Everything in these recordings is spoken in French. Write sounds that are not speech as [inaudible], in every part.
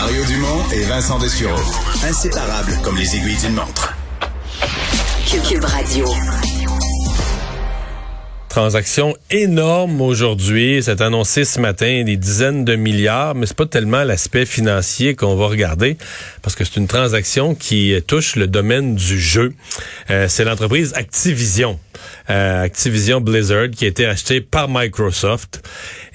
Mario Dumont et Vincent Dessureau. Inséparables comme les aiguilles d'une montre. Cube Radio. Transaction énorme aujourd'hui. C'est annoncé ce matin des dizaines de milliards, mais c'est pas tellement l'aspect financier qu'on va regarder parce que c'est une transaction qui touche le domaine du jeu. Euh, c'est l'entreprise Activision. Euh, Activision Blizzard qui a été achetée par Microsoft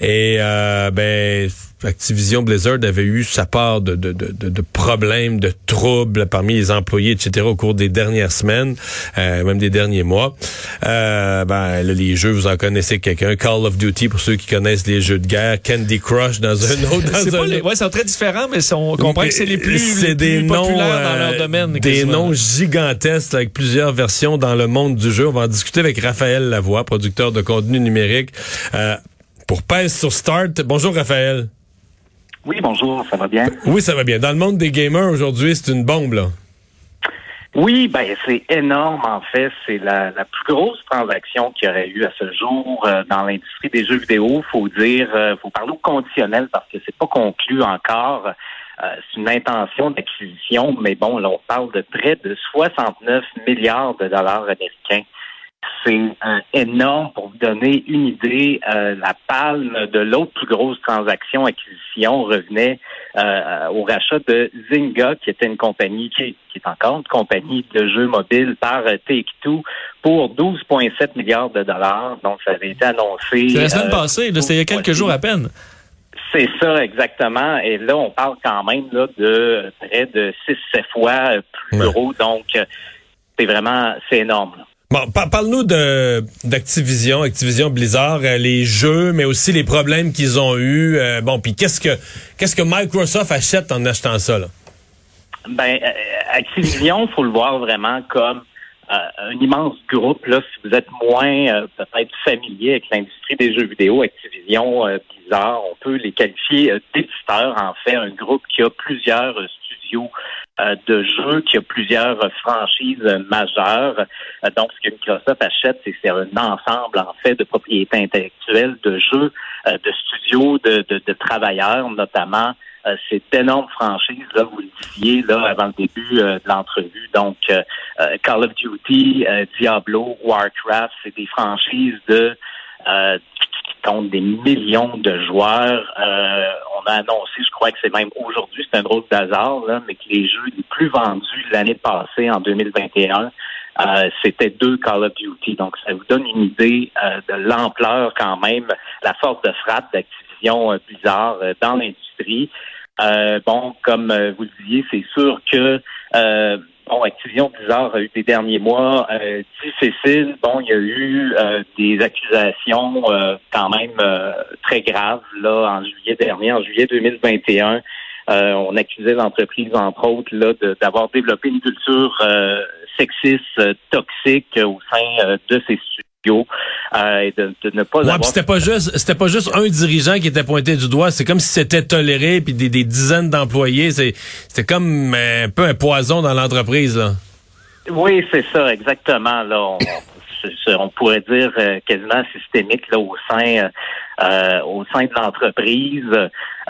et euh, ben Activision Blizzard avait eu sa part de, de, de, de, problèmes, de troubles parmi les employés, etc. au cours des dernières semaines, euh, même des derniers mois. Euh, ben, les jeux, vous en connaissez quelqu'un. Call of Duty, pour ceux qui connaissent les jeux de guerre. Candy Crush dans un autre. Dans un... Les... Ouais, c'est très différent, mais on comprend que c'est les plus, c'est des noms, populaires dans leur domaine. Des noms gigantesques avec plusieurs versions dans le monde du jeu. On va en discuter avec Raphaël Lavoie, producteur de contenu numérique. Euh, pour Pèse sur Start. Bonjour Raphaël. Oui, bonjour, ça va bien? Oui, ça va bien. Dans le monde des gamers aujourd'hui, c'est une bombe, là. Oui, ben c'est énorme en fait. C'est la, plus grosse transaction qu'il y aurait eu à ce jour euh, dans l'industrie des jeux vidéo. Faut dire, euh, faut parler au conditionnel parce que c'est pas conclu encore. Euh, c'est une intention d'acquisition, mais bon, là on parle de près de 69 milliards de dollars américains c'est énorme pour vous donner une idée. Euh, la palme de l'autre plus grosse transaction acquisition revenait euh, au rachat de Zynga, qui était une compagnie qui, est encore une compagnie de jeux mobiles par Take-Two pour 12,7 milliards de dollars. Donc, ça avait été annoncé. C'est la semaine euh, passée, c'était il y a quelques jours à peine. C'est ça, exactement. Et là, on parle quand même là, de près de 6-7 fois plus gros. Donc, c'est vraiment, c'est énorme. Bon, parle-nous d'Activision, Activision Blizzard, euh, les jeux, mais aussi les problèmes qu'ils ont eus. Euh, bon, puis qu'est-ce que qu'est-ce que Microsoft achète en achetant ça là? Ben, euh, Activision, faut le voir vraiment comme un immense groupe. Là, si vous êtes moins peut-être familier avec l'industrie des jeux vidéo, Activision, Blizzard, on peut les qualifier d'éditeurs. En fait, un groupe qui a plusieurs studios euh, de jeux qui a plusieurs franchises majeures. Euh, donc, ce que Microsoft achète, c'est un ensemble, en fait, de propriétés intellectuelles, de jeux, euh, de studios, de, de, travailleurs, notamment. c'est d'énormes franchises, là, vous le disiez là avant le début de l'entrevue. Donc, Call of Duty, Diablo, Warcraft, c'est des franchises de compte des millions de joueurs. Euh, on a annoncé, je crois que c'est même aujourd'hui, c'est un drôle d'hasard, mais que les jeux les plus vendus l'année passée, en 2021, euh, c'était deux Call of Duty. Donc, ça vous donne une idée euh, de l'ampleur quand même, la force de frappe d'Activision Bizarre dans l'industrie. bon, comme vous le disiez, c'est sûr que bon, Activision Blizzard a eu des derniers mois euh, difficiles. Bon, il y a eu euh, des accusations euh, quand même euh, très graves là en juillet dernier, en juillet 2021. on accusait l'entreprise, entre autres, là, d'avoir développé une culture sexiste, toxique au sein de ses euh, et de, ne pas ouais, c'était pas juste c'était pas juste un dirigeant qui était pointé du doigt, c'est comme si c'était toléré puis des, dizaines d'employés, c'était comme un peu un poison dans l'entreprise là. Oui, c'est ça exactement là. On, pourrait dire euh, quasiment systémique là au sein euh, euh, au sein de l'entreprise.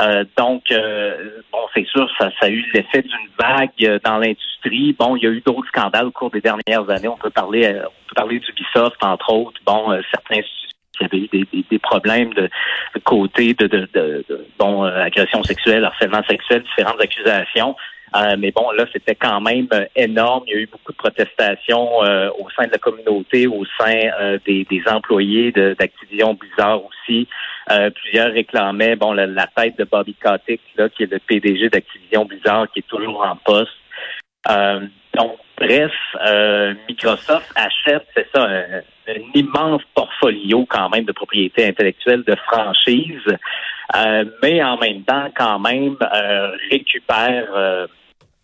Euh, donc, euh, bon, c'est sûr, ça, ça a eu l'effet d'une vague dans l'industrie. Bon, il y a eu d'autres scandales au cours des dernières années. On peut parler, on peut parler d'Ubisoft, entre autres. Bon, certains qui avaient eu des, des, problèmes de, côté de, de, de, de bon agression sexuelle, harcèlement sexuel, différentes accusations. Euh, mais bon, là, c'était quand même euh, énorme. Il y a eu beaucoup de protestations euh, au sein de la communauté, au sein des, des, employés d'Activision Bizarre aussi. plusieurs réclamaient bon la, tête de Bobby Kotick, là, qui est le PDG d'Activision Bizarre, qui est toujours en poste. donc, bref, Microsoft achète, c'est ça, un, un, immense portfolio quand même de propriétés intellectuelles, de franchises. mais en même temps, quand même, récupère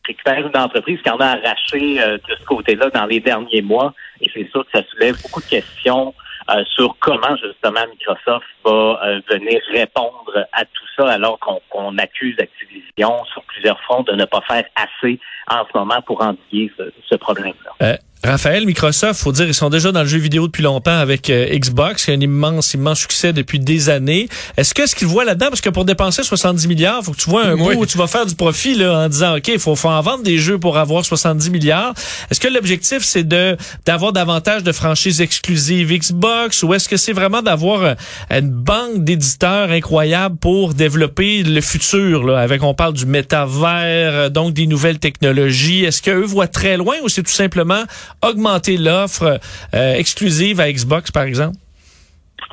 récupère une entreprise qui en a arraché euh, de ce côté-là dans les derniers mois. Et c'est sûr que ça soulève beaucoup de questions euh, sur comment justement Microsoft va euh, venir répondre à tout ça alors qu'on accuse Activision sur plusieurs fronts de ne pas faire assez en ce moment pour endiguer ce, ce problème-là. Raphaël, Microsoft, faut dire, ils sont déjà dans le jeu vidéo depuis longtemps avec euh, Xbox, qui a un immense, immense succès depuis des années. Est-ce que ce qu'ils voient là-dedans, parce que pour dépenser 70 milliards, faut que tu vois un Oui. bout où tu vas faire du profit là, en disant, OK, il faut, faut en vendre des jeux pour avoir 70 milliards. Est-ce que l'objectif, c'est de d'avoir davantage de franchises exclusives Xbox ou est-ce que c'est vraiment d'avoir euh, une banque d'éditeurs incroyable pour développer le futur, là, avec, on parle du métavers, euh, donc des nouvelles technologies. Est-ce qu'eux voient très loin ou c'est tout simplement augmenter l'offre euh, exclusive à Xbox, par exemple?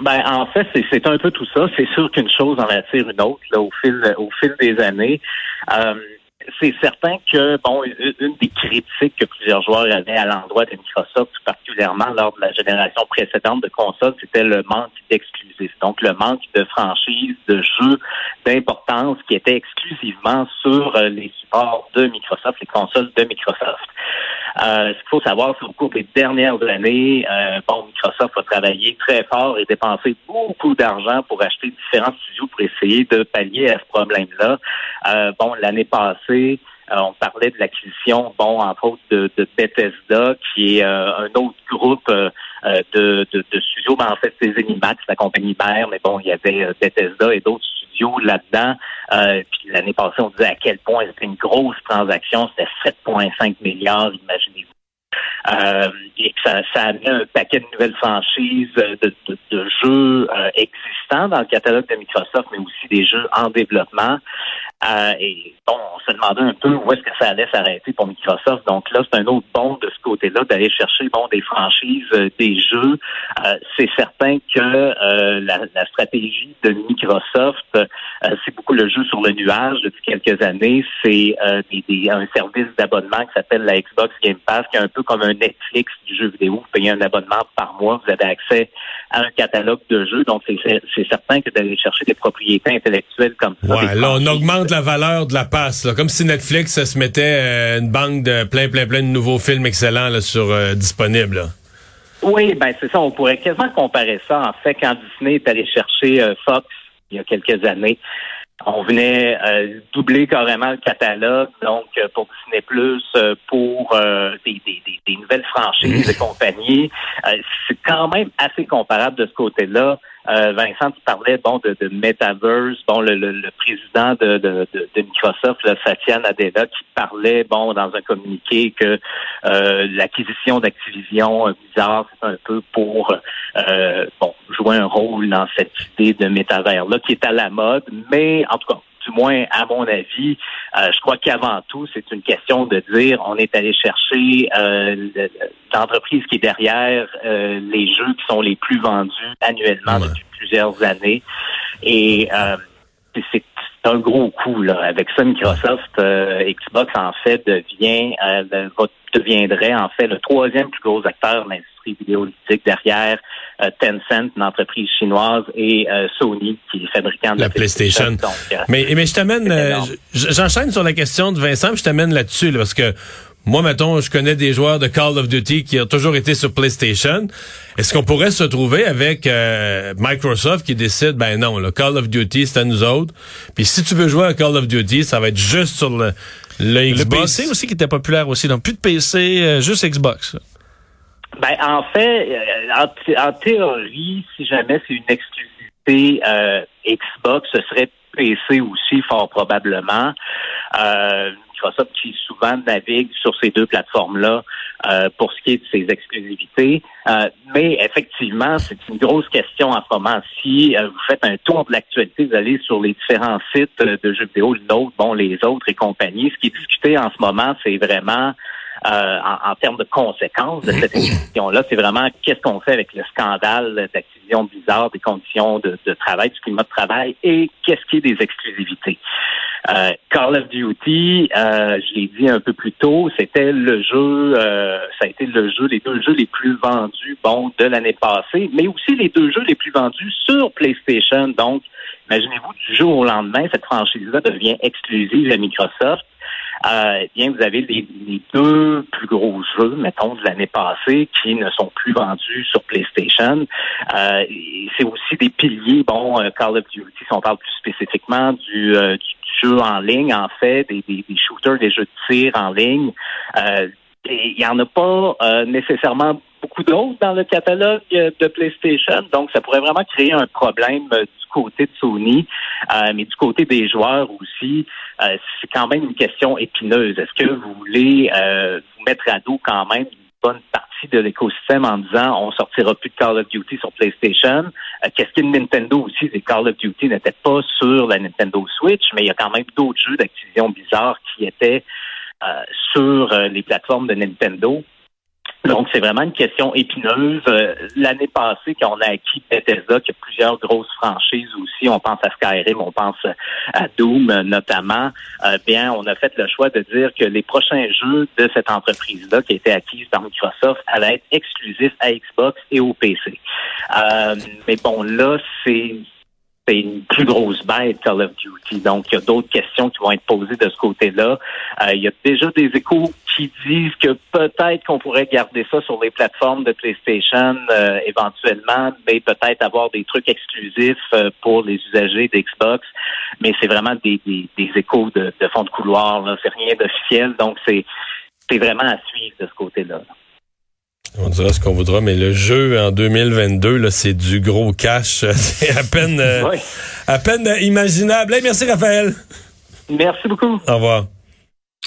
Ben, en fait, c'est, un peu tout ça. C'est sûr qu'une chose en attire une autre là, au fil au fil des années. Euh, c'est certain que bon, une des critiques que plusieurs joueurs avaient à l'endroit de Microsoft, particulièrement lors de la génération précédente de consoles, c'était le manque d'exclusifs. Donc le manque de franchises, de jeux d'importance qui étaient exclusivement sur euh, les supports de Microsoft, les consoles de Microsoft. Euh, ce qu'il faut savoir, c'est qu'au cours des dernières années, euh, bon, Microsoft a travaillé très fort et dépensé beaucoup d'argent pour acheter différents studios pour essayer de pallier à ce problème-là. Euh, bon, l'année passée, euh, on parlait de l'acquisition, bon, entre autres, de, de Bethesda, qui est euh, un autre groupe euh, de, de, de studios, mais en fait, c'est Zenimax, la compagnie mère, mais bon, il y avait Bethesda et d'autres là-dedans. Euh, puis l'année passée, on disait à quel point c'était une grosse transaction, c'était 7,5 milliards, imaginez-vous. Euh, et que ça, ça amenait un paquet de nouvelles franchises euh, de, jeux existants dans le catalogue de Microsoft, mais aussi des jeux en développement. Euh, et bon, on se demandait un peu où est-ce que ça allait s'arrêter pour Microsoft. Donc là, c'est un autre bond de ce côté-là d'aller chercher bon des franchises, euh, des jeux. Euh, c'est certain que la, la stratégie de Microsoft, c'est beaucoup le jeu sur le nuage depuis quelques années. C'est euh, des, des- un service d'abonnement qui s'appelle la Xbox Game Pass, qui est un peu comme un Netflix du jeu vidéo. Vous payez un abonnement par mois, vous avez accès à un catalogue de jeux. Donc c'est certain que d'aller chercher des propriétés intellectuelles comme ça. Ouais, là, on augmente la valeur de la passe, là, comme si Netflix ça se mettait euh, une banque de plein, plein, plein de nouveaux films excellents là, sur euh, disponibles. là. Oui, ben c'est ça. On pourrait quasiment comparer ça. En fait, quand Disney est allé chercher euh, Fox il y a quelques années, on venait euh, doubler carrément le catalogue, donc euh, pour Disney Plus, euh, pour euh, des, des, des, des nouvelles franchises et [laughs] compagnie. Euh, c'est quand même assez comparable de ce côté-là. Euh, Vincent, tu parlais bon de, de Metaverse, bon le, le, le président de, de, de, Microsoft, là, Satya Nadella, qui parlait bon dans un communiqué que euh, l'acquisition d'Activision euh, Blizzard, c'est un peu pour euh, bon jouer un rôle dans cette idée de métavers là qui est à la mode, mais en tout cas du moins à mon avis, euh, je crois qu'avant tout, c'est une question de dire on est allé chercher euh, le- l'entreprise qui est derrière euh, les jeux qui sont les plus vendus annuellement Ouais. depuis plusieurs années. Et euh, c'est- un gros coup là. Avec ça, Microsoft, euh, Xbox en fait devient euh, deviendrait en fait le troisième plus gros acteur de l'industrie vidéoludique derrière Tencent, une entreprise chinoise, et euh, Sony, qui est fabricant de La PlayStation. Donc, euh, Mais, mais je t'amène, euh, j'enchaîne sur la question de Vincent, puis je t'amène là-dessus, là, parce que moi, mettons, je connais des joueurs de Call of Duty qui ont toujours été sur PlayStation. Est-ce qu'on pourrait se trouver avec euh, Microsoft qui décide, ben non, le Call of Duty, c'est à nous autres. Puis si tu veux jouer à Call of Duty, ça va être juste sur le, le Le Xbox. PC aussi qui était populaire aussi. Donc, plus de PC, euh, juste Xbox. Ben, en fait, euh, en, en théorie, si jamais c'est une exclusivité euh, Xbox, ce serait PC aussi, fort probablement. Euh, Microsoft qui souvent navigue sur ces deux plateformes-là euh, pour ce qui est de ses exclusivités. Euh, mais effectivement, c'est une grosse question en ce moment. Si euh, vous faites un tour de l'actualité, vous allez sur les différents sites euh, de jeux vidéo, le nôtre, bon, les autres et compagnie, ce qui est discuté en ce moment, c'est vraiment en, en termes de conséquences de cette [coughs] question-là, c'est vraiment qu'est-ce qu'on fait avec le scandale d'Activision Blizzard, des conditions de, de travail, du climat de travail et qu'est-ce qui est des exclusivités. Euh, Call of Duty, euh, je l'ai dit un peu plus tôt, c'était le jeu, euh, ça a été le jeu, les deux jeux les plus vendus, bon, de l'année passée, mais aussi les deux jeux les plus vendus sur PlayStation. Donc, imaginez-vous du jour au lendemain, cette franchise-là devient exclusive à Microsoft. Euh, eh bien, vous avez les, les deux plus gros jeux, mettons, de l'année passée, qui ne sont plus vendus sur PlayStation. Euh, c'est aussi des piliers, bon, euh, Call of Duty, si on parle plus spécifiquement du, euh, du, en ligne, en fait, des, des, des shooters, des jeux de tir en ligne. Euh, il n'y en a pas euh, nécessairement beaucoup d'autres dans le catalogue de PlayStation, donc ça pourrait vraiment créer un problème euh, du côté de Sony, euh, mais du côté des joueurs aussi, c'est quand même une question épineuse. Est-ce que vous voulez vous mettre à dos quand même une bonne partie de l'écosystème en disant on sortira plus de Call of Duty sur PlayStation? Qu'est-ce que Nintendo aussi, c'est Call of Duty n'était pas sur la Nintendo Switch, mais il y a quand même d'autres jeux d'Activision bizarres qui étaient euh, sur euh, les plateformes de Nintendo. Donc, c'est vraiment une question épineuse. Euh, l'année passée, quand on a acquis Bethesda, qui a plusieurs grosses franchises aussi, on pense à Skyrim, on pense à Doom notamment, bien, on a fait le choix de dire que les prochains jeux de cette entreprise-là, qui a été acquise par Microsoft, allaient être exclusifs à Xbox et au PC. mais bon, là, c'est c'est une plus grosse bête Call of Duty. Donc, il y a d'autres questions qui vont être posées de ce côté-là. Euh, il y a déjà des échos qui disent que peut-être qu'on pourrait garder ça sur les plateformes de PlayStation euh, éventuellement, mais peut-être avoir des trucs exclusifs euh, pour les usagers d'Xbox. Mais c'est vraiment des, échos de, fond de couloir. C'est rien d'officiel. Donc, c'est vraiment à suivre de ce côté-là. On dira ce qu'on voudra, mais le jeu en 2022, là, c'est du gros cash. [laughs] c'est à peine, euh, à peine imaginable. merci Raphaël. Merci beaucoup. Au revoir.